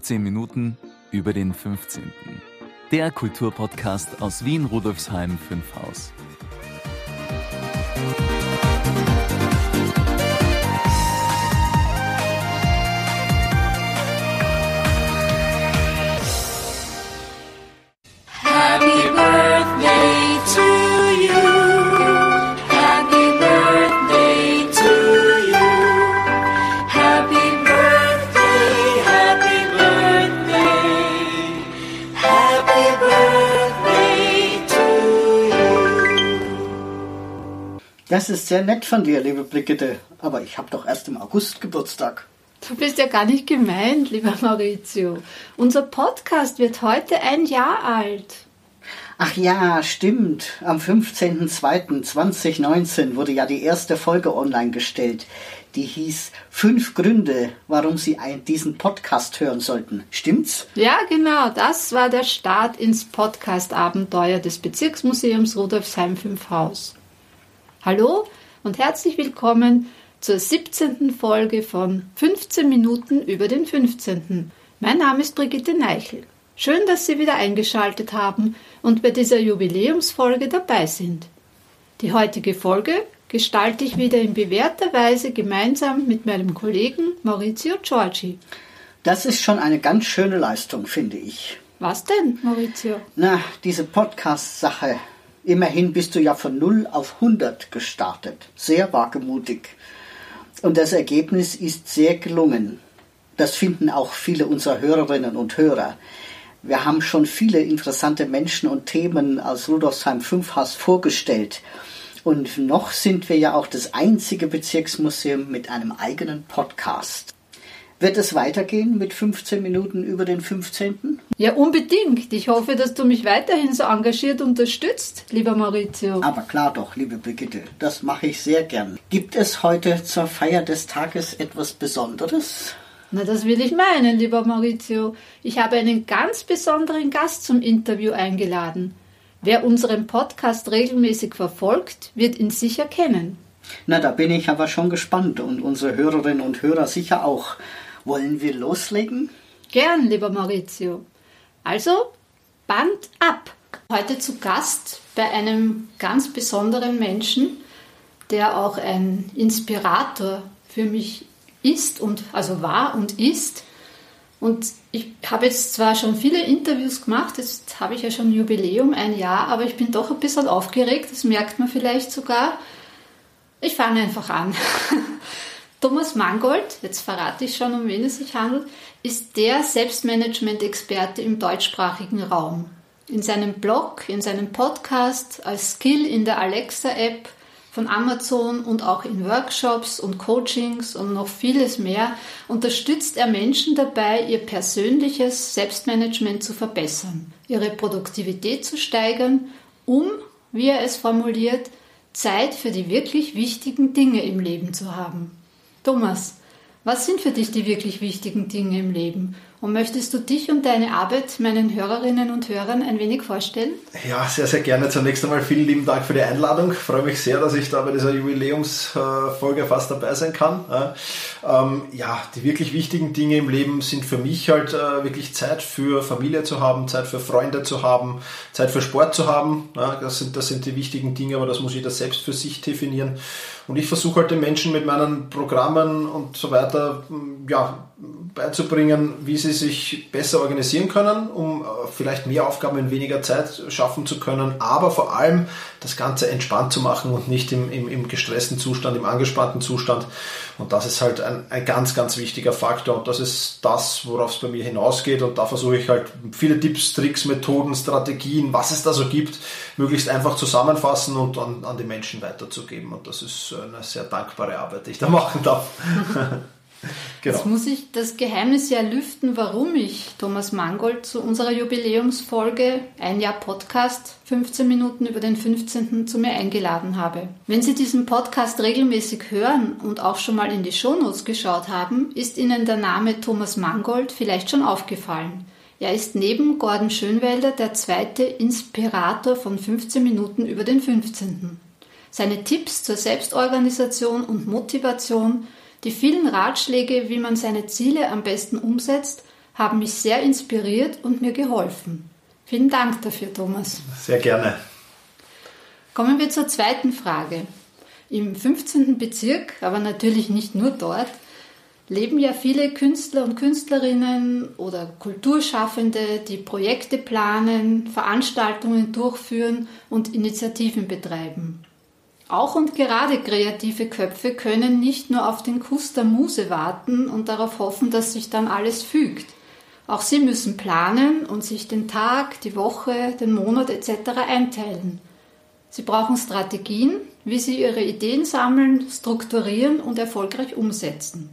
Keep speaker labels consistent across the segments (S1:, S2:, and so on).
S1: 15 Minuten über den 15. Der Kulturpodcast aus Wien Rudolfsheim 5 Haus.
S2: Das ist sehr nett von dir, liebe Brigitte. Aber ich habe doch erst im August Geburtstag.
S3: Du bist ja gar nicht gemeint, lieber Maurizio. Unser Podcast wird heute ein Jahr alt.
S2: Ach ja, stimmt. Am 15.02.2019 wurde ja die erste Folge online gestellt. Die hieß Fünf Gründe, warum Sie diesen Podcast hören sollten. Stimmt's?
S3: Ja, genau, das war der Start ins Podcast-Abenteuer des Bezirksmuseums Rudolfsheim 5 Haus. Hallo und herzlich willkommen zur 17. Folge von 15 Minuten über den 15. Mein Name ist Brigitte Neichel. Schön, dass Sie wieder eingeschaltet haben und bei dieser Jubiläumsfolge dabei sind. Die heutige Folge gestalte ich wieder in bewährter Weise gemeinsam mit meinem Kollegen Maurizio Giorgi.
S2: Das ist schon eine ganz schöne Leistung, finde ich.
S3: Was denn, Maurizio?
S2: Na, diese Podcast-Sache. Immerhin bist du ja von 0 auf 100 gestartet. Sehr wagemutig. Und das Ergebnis ist sehr gelungen. Das finden auch viele unserer Hörerinnen und Hörer. Wir haben schon viele interessante Menschen und Themen aus Rudolfsheim 5 Haus vorgestellt. Und noch sind wir ja auch das einzige Bezirksmuseum mit einem eigenen Podcast. Wird es weitergehen mit 15 Minuten über den 15.?
S3: Ja, unbedingt. Ich hoffe, dass du mich weiterhin so engagiert unterstützt, lieber Maurizio.
S2: Aber klar doch, liebe Brigitte, das mache ich sehr gern. Gibt es heute zur Feier des Tages etwas Besonderes?
S3: Na, das will ich meinen, lieber Maurizio. Ich habe einen ganz besonderen Gast zum Interview eingeladen. Wer unseren Podcast regelmäßig verfolgt, wird ihn sicher kennen.
S2: Na, da bin ich aber schon gespannt und unsere Hörerinnen und Hörer sicher auch. Wollen wir loslegen?
S3: Gern, lieber Maurizio. Also, Band ab. Heute zu Gast bei einem ganz besonderen Menschen, der auch ein Inspirator für mich ist und also war und ist. Und ich habe jetzt zwar schon viele Interviews gemacht, jetzt habe ich ja schon Jubiläum, ein Jahr, aber ich bin doch ein bisschen aufgeregt, das merkt man vielleicht sogar. Ich fange einfach an. Thomas Mangold, jetzt verrate ich schon, um wen es sich handelt, ist der Selbstmanagement-Experte im deutschsprachigen Raum. In seinem Blog, in seinem Podcast, als Skill in der Alexa-App von Amazon und auch in Workshops und Coachings und noch vieles mehr unterstützt er Menschen dabei, ihr persönliches Selbstmanagement zu verbessern, ihre Produktivität zu steigern, um, wie er es formuliert, Zeit für die wirklich wichtigen Dinge im Leben zu haben. Thomas, was sind für dich die wirklich wichtigen Dinge im Leben? Und möchtest du dich und deine Arbeit meinen Hörerinnen und Hörern ein wenig vorstellen?
S4: Ja, sehr, sehr gerne. Zunächst einmal vielen lieben Dank für die Einladung. Ich freue mich sehr, dass ich da bei dieser Jubiläumsfolge fast dabei sein kann. Ähm, Ja, die wirklich wichtigen Dinge im Leben sind für mich halt äh, wirklich Zeit für Familie zu haben, Zeit für Freunde zu haben, Zeit für Sport zu haben. Das sind, das sind die wichtigen Dinge, aber das muss jeder selbst für sich definieren. Und ich versuche halt den Menschen mit meinen Programmen und so weiter ja, beizubringen, wie sie sich besser organisieren können, um äh, vielleicht mehr Aufgaben in weniger Zeit schaffen zu können, aber vor allem das Ganze entspannt zu machen und nicht im, im, im gestressten Zustand, im angespannten Zustand. Und das ist halt ein, ein ganz, ganz wichtiger Faktor und das ist das, worauf es bei mir hinausgeht und da versuche ich halt viele Tipps, Tricks, Methoden, Strategien, was es da so gibt, möglichst einfach zusammenfassen und an, an die Menschen weiterzugeben und das ist eine sehr dankbare Arbeit, die ich da machen darf. Genau.
S3: Jetzt muss ich das Geheimnis ja lüften, warum ich Thomas Mangold zu unserer Jubiläumsfolge Ein Jahr Podcast 15 Minuten über den 15. zu mir eingeladen habe. Wenn Sie diesen Podcast regelmäßig hören und auch schon mal in die Shownotes geschaut haben, ist Ihnen der Name Thomas Mangold vielleicht schon aufgefallen. Er ist neben Gordon Schönwelder der zweite Inspirator von 15 Minuten über den 15. Seine Tipps zur Selbstorganisation und Motivation die vielen Ratschläge, wie man seine Ziele am besten umsetzt, haben mich sehr inspiriert und mir geholfen. Vielen Dank dafür, Thomas.
S4: Sehr gerne.
S3: Kommen wir zur zweiten Frage. Im 15. Bezirk, aber natürlich nicht nur dort, leben ja viele Künstler und Künstlerinnen oder Kulturschaffende, die Projekte planen, Veranstaltungen durchführen und Initiativen betreiben. Auch und gerade kreative Köpfe können nicht nur auf den Kuss der Muse warten und darauf hoffen, dass sich dann alles fügt. Auch sie müssen planen und sich den Tag, die Woche, den Monat etc. einteilen. Sie brauchen Strategien, wie sie ihre Ideen sammeln, strukturieren und erfolgreich umsetzen.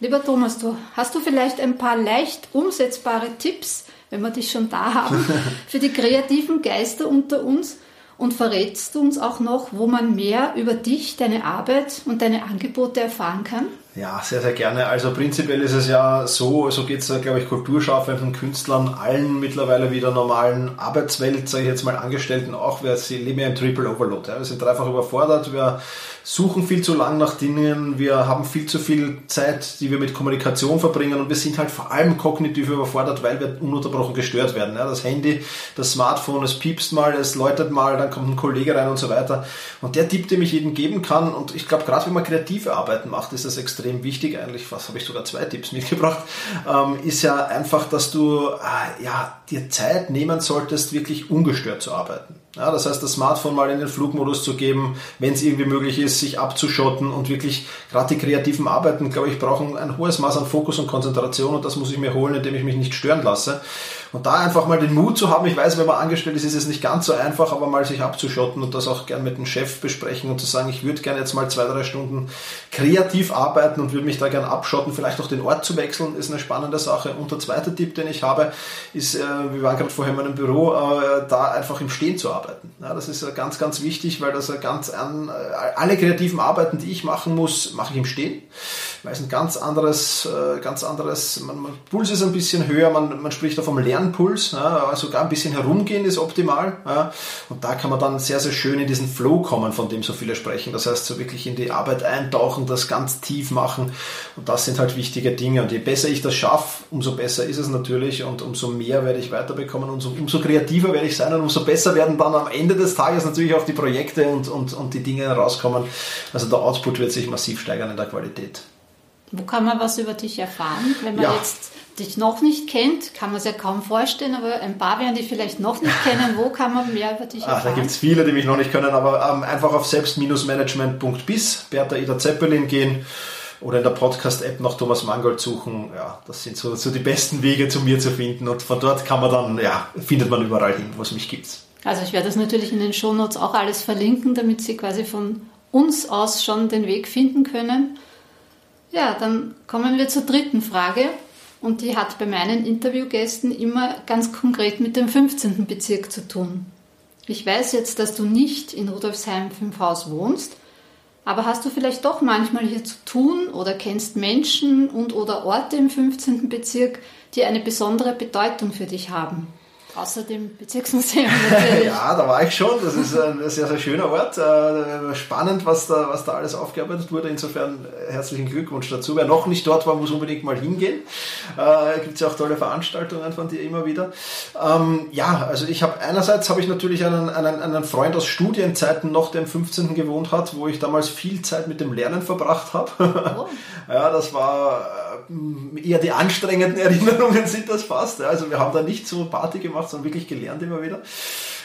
S3: Lieber Thomas, du, hast du vielleicht ein paar leicht umsetzbare Tipps, wenn wir dich schon da haben, für die kreativen Geister unter uns? Und verrätst du uns auch noch, wo man mehr über dich, deine Arbeit und deine Angebote erfahren kann?
S4: Ja, sehr, sehr gerne. Also prinzipiell ist es ja so, so geht es, glaube ich, Kulturschaffenden, Künstlern, allen mittlerweile wieder normalen Arbeitswelt, sage ich jetzt mal Angestellten auch, wir sie leben ja im Triple Overload. Ja. Wir sind dreifach überfordert, wir suchen viel zu lang nach Dingen, wir haben viel zu viel Zeit, die wir mit Kommunikation verbringen und wir sind halt vor allem kognitiv überfordert, weil wir ununterbrochen gestört werden. Ja. Das Handy, das Smartphone, es piepst mal, es läutet mal, dann kommt ein Kollege rein und so weiter. Und der Tipp, den ich jedem geben kann, und ich glaube, gerade wenn man kreative Arbeiten macht, ist das extrem extrem wichtig, eigentlich fast habe ich sogar zwei Tipps mitgebracht, ähm, ist ja einfach, dass du äh, ja, dir Zeit nehmen solltest, wirklich ungestört zu arbeiten. Ja, das heißt, das Smartphone mal in den Flugmodus zu geben, wenn es irgendwie möglich ist, sich abzuschotten und wirklich, gerade die kreativen Arbeiten, glaube ich, brauchen ein hohes Maß an Fokus und Konzentration und das muss ich mir holen, indem ich mich nicht stören lasse. Und da einfach mal den Mut zu haben, ich weiß, wenn man angestellt ist, ist es nicht ganz so einfach, aber mal sich abzuschotten und das auch gern mit dem Chef besprechen und zu sagen, ich würde gerne jetzt mal zwei, drei Stunden kreativ arbeiten und würde mich da gern abschotten, vielleicht auch den Ort zu wechseln, ist eine spannende Sache. Und der zweite Tipp, den ich habe, ist, äh, wir waren gerade vorher in meinem Büro, äh, da einfach im Stehen zu arbeiten. Das ist ganz, ganz wichtig, weil das ganz an, äh, alle kreativen Arbeiten, die ich machen muss, mache ich im Stehen. Weil es ein ganz anderes, ganz anderes, man, man Puls ist ein bisschen höher, man, man spricht da vom Lernpuls, ja, sogar ein bisschen herumgehen ist optimal. Ja, und da kann man dann sehr, sehr schön in diesen Flow kommen, von dem so viele sprechen. Das heißt, so wirklich in die Arbeit eintauchen, das ganz tief machen. Und das sind halt wichtige Dinge. Und je besser ich das schaffe, umso besser ist es natürlich und umso mehr werde ich weiterbekommen, umso, umso kreativer werde ich sein und umso besser werden dann am Ende des Tages natürlich auch die Projekte und, und, und die Dinge rauskommen. Also der Output wird sich massiv steigern in der Qualität.
S3: Wo kann man was über dich erfahren, wenn man ja. jetzt dich noch nicht kennt, kann man es ja kaum vorstellen, aber ein paar werden die vielleicht noch nicht kennen. Wo kann man mehr über dich erfahren?
S4: Ach, da gibt es viele, die mich noch nicht kennen, aber ähm, einfach auf selbst-management.bis, Bertha Ida Zeppelin gehen oder in der Podcast-App nach Thomas Mangold suchen. Ja, das sind so, so die besten Wege zu mir zu finden und von dort kann man dann, ja, findet man überall hin, wo es mich gibt.
S3: Also ich werde das natürlich in den Shownotes auch alles verlinken, damit Sie quasi von uns aus schon den Weg finden können. Ja, dann kommen wir zur dritten Frage und die hat bei meinen Interviewgästen immer ganz konkret mit dem 15. Bezirk zu tun. Ich weiß jetzt, dass du nicht in Rudolfsheim 5 Haus wohnst, aber hast du vielleicht doch manchmal hier zu tun oder kennst Menschen und oder Orte im 15. Bezirk, die eine besondere Bedeutung für dich haben? Außer dem Bezirksmuseum
S4: natürlich. ja, da war ich schon. Das ist ein sehr, sehr schöner Ort. Äh, spannend, was da, was da alles aufgearbeitet wurde. Insofern äh, herzlichen Glückwunsch dazu. Wer noch nicht dort war, muss unbedingt mal hingehen. Äh, Gibt es ja auch tolle Veranstaltungen von dir immer wieder. Ähm, ja, also ich habe einerseits habe ich natürlich einen, einen, einen Freund aus Studienzeiten noch, der im 15. gewohnt hat, wo ich damals viel Zeit mit dem Lernen verbracht habe. Oh. ja, das war eher die anstrengenden Erinnerungen sind das fast. Also wir haben da nicht so Party gemacht sondern wirklich gelernt immer wieder.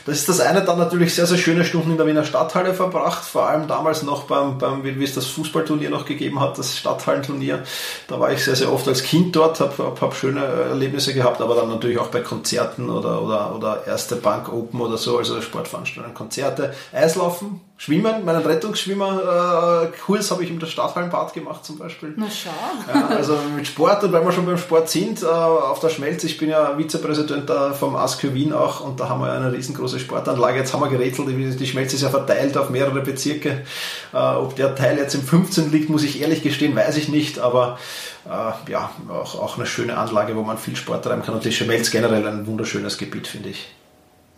S4: Das ist das eine, dann natürlich sehr, sehr schöne Stunden in der Wiener Stadthalle verbracht, vor allem damals noch beim, beim wie es das Fußballturnier noch gegeben hat, das Stadthallenturnier. Da war ich sehr, sehr oft als Kind dort, habe hab, hab schöne Erlebnisse gehabt, aber dann natürlich auch bei Konzerten oder, oder, oder erste Bank Open oder so, also Sportveranstaltungen, Konzerte, Eislaufen, Schwimmen, meinen Rettungsschwimmer-Kurs habe ich im Stadthallenbad gemacht zum Beispiel.
S3: Na schau.
S4: Ja, also mit Sport und weil wir schon beim Sport sind, äh, auf der Schmelz, ich bin ja Vizepräsident vom ASKÖ Wien auch und da haben wir eine riesengroße Sportanlage. Jetzt haben wir gerätselt, die Schmelz ist ja verteilt auf mehrere Bezirke. Äh, ob der Teil jetzt im 15 liegt, muss ich ehrlich gestehen, weiß ich nicht, aber äh, ja, auch, auch eine schöne Anlage, wo man viel Sport treiben kann und die Schmelz generell ein wunderschönes Gebiet, finde ich.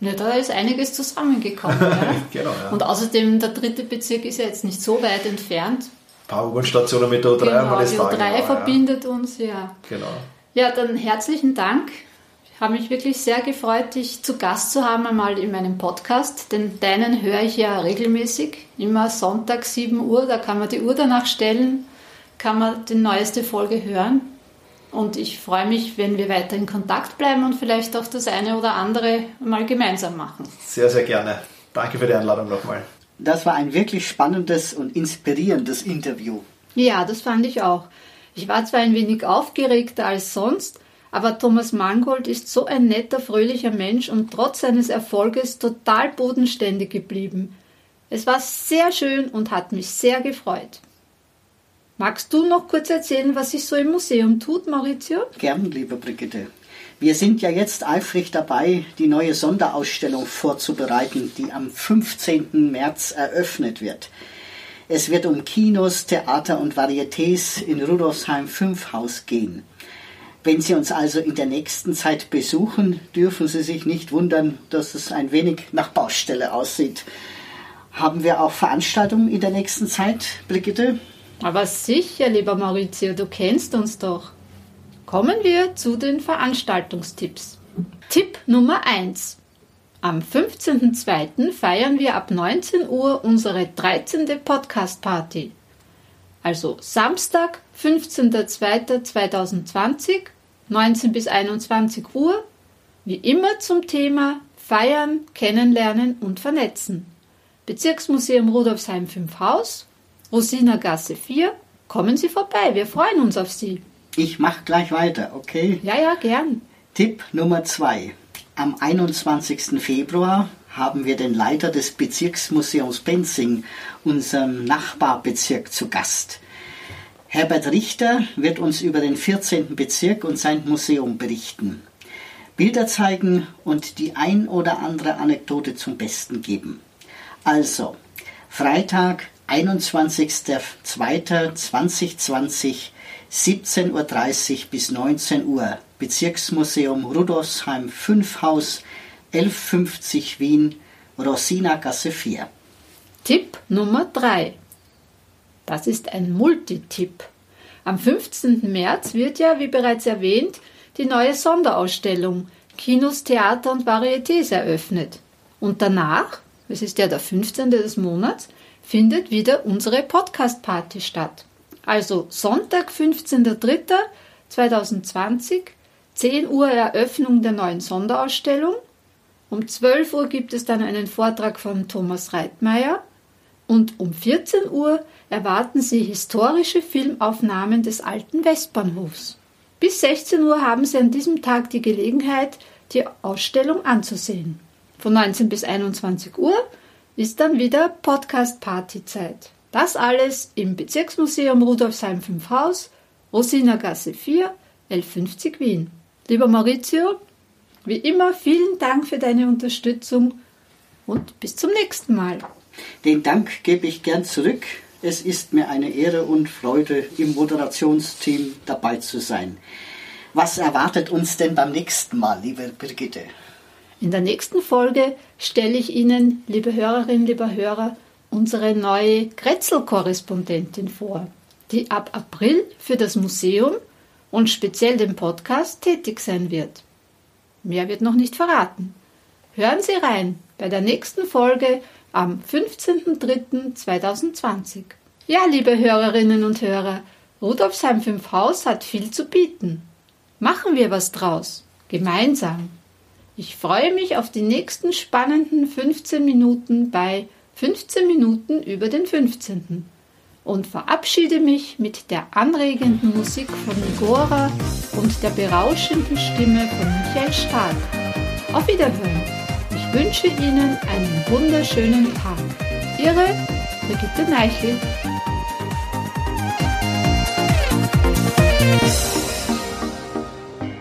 S3: Ja, da ist einiges zusammengekommen. genau, ja. Und außerdem, der dritte Bezirk ist ja jetzt nicht so weit entfernt.
S4: Ein paar U-Bahn-Stationen mit der O3
S3: genau, die O3 verbindet ja. uns, ja.
S4: Genau.
S3: Ja, dann herzlichen Dank. Ich habe mich wirklich sehr gefreut, dich zu Gast zu haben, einmal in meinem Podcast. Denn deinen höre ich ja regelmäßig, immer Sonntag 7 Uhr. Da kann man die Uhr danach stellen, kann man die neueste Folge hören. Und ich freue mich, wenn wir weiter in Kontakt bleiben und vielleicht auch das eine oder andere mal gemeinsam machen.
S4: Sehr, sehr gerne. Danke für die Einladung nochmal.
S2: Das war ein wirklich spannendes und inspirierendes Interview.
S3: Ja, das fand ich auch. Ich war zwar ein wenig aufgeregter als sonst, aber Thomas Mangold ist so ein netter, fröhlicher Mensch und trotz seines Erfolges total bodenständig geblieben. Es war sehr schön und hat mich sehr gefreut. Magst du noch kurz erzählen, was sich so im Museum tut, Maurizio?
S2: Gern, liebe Brigitte. Wir sind ja jetzt eifrig dabei, die neue Sonderausstellung vorzubereiten, die am 15. März eröffnet wird. Es wird um Kinos, Theater und Varietés in Rudolfsheim 5 Haus gehen. Wenn Sie uns also in der nächsten Zeit besuchen, dürfen Sie sich nicht wundern, dass es ein wenig nach Baustelle aussieht. Haben wir auch Veranstaltungen in der nächsten Zeit, Brigitte?
S3: Aber sicher, lieber Maurizio, du kennst uns doch. Kommen wir zu den Veranstaltungstipps. Tipp Nummer 1. Am 15.02. feiern wir ab 19 Uhr unsere 13. Podcast-Party. Also Samstag, 15.02.2020, 19 bis 21 Uhr, wie immer zum Thema Feiern, Kennenlernen und Vernetzen. Bezirksmuseum Rudolfsheim 5 Haus, Rosinergasse 4. Kommen Sie vorbei, wir freuen uns auf Sie.
S2: Ich mache gleich weiter, okay?
S3: Ja, ja, gern.
S2: Tipp Nummer 2. Am 21. Februar haben wir den Leiter des Bezirksmuseums Benzing, unserem Nachbarbezirk, zu Gast. Herbert Richter wird uns über den 14. Bezirk und sein Museum berichten, Bilder zeigen und die ein oder andere Anekdote zum Besten geben. Also, Freitag, 21.02.2020, 17.30 Uhr bis 19 Uhr, Bezirksmuseum Rudolfsheim 5 Haus, 1150 Wien, Rosina Gasse 4.
S3: Tipp Nummer 3. Das ist ein Multitipp. Am 15. März wird ja, wie bereits erwähnt, die neue Sonderausstellung Kinos, Theater und Varietés eröffnet. Und danach, es ist ja der 15. des Monats, findet wieder unsere Podcast-Party statt. Also Sonntag, 15.03.2020, 10 Uhr Eröffnung der neuen Sonderausstellung. Um 12 Uhr gibt es dann einen Vortrag von Thomas Reitmeier und um 14 Uhr erwarten Sie historische Filmaufnahmen des alten Westbahnhofs. Bis 16 Uhr haben Sie an diesem Tag die Gelegenheit, die Ausstellung anzusehen. Von 19 bis 21 Uhr ist dann wieder Podcast-Party-Zeit. Das alles im Bezirksmuseum Rudolfsheim 5 Haus, Rosinergasse 4, 1150 Wien. Lieber Maurizio, wie immer vielen Dank für deine Unterstützung und bis zum nächsten Mal.
S2: Den Dank gebe ich gern zurück. Es ist mir eine Ehre und Freude, im Moderationsteam dabei zu sein. Was erwartet uns denn beim nächsten Mal, liebe Brigitte?
S3: In der nächsten Folge stelle ich Ihnen, liebe Hörerinnen, lieber Hörer, unsere neue Kretzel-Korrespondentin vor, die ab April für das Museum und speziell den Podcast tätig sein wird. Mehr wird noch nicht verraten. Hören Sie rein bei der nächsten Folge am 15.03.2020. Ja, liebe Hörerinnen und Hörer, Rudolfsheim 5 Haus hat viel zu bieten. Machen wir was draus, gemeinsam. Ich freue mich auf die nächsten spannenden 15 Minuten bei 15 Minuten über den 15. und verabschiede mich mit der anregenden Musik von Nigora und der berauschenden Stimme von Michael Stark. Auf Wiederhören. Ich wünsche Ihnen einen wunderschönen Tag. Ihre Brigitte Neichel.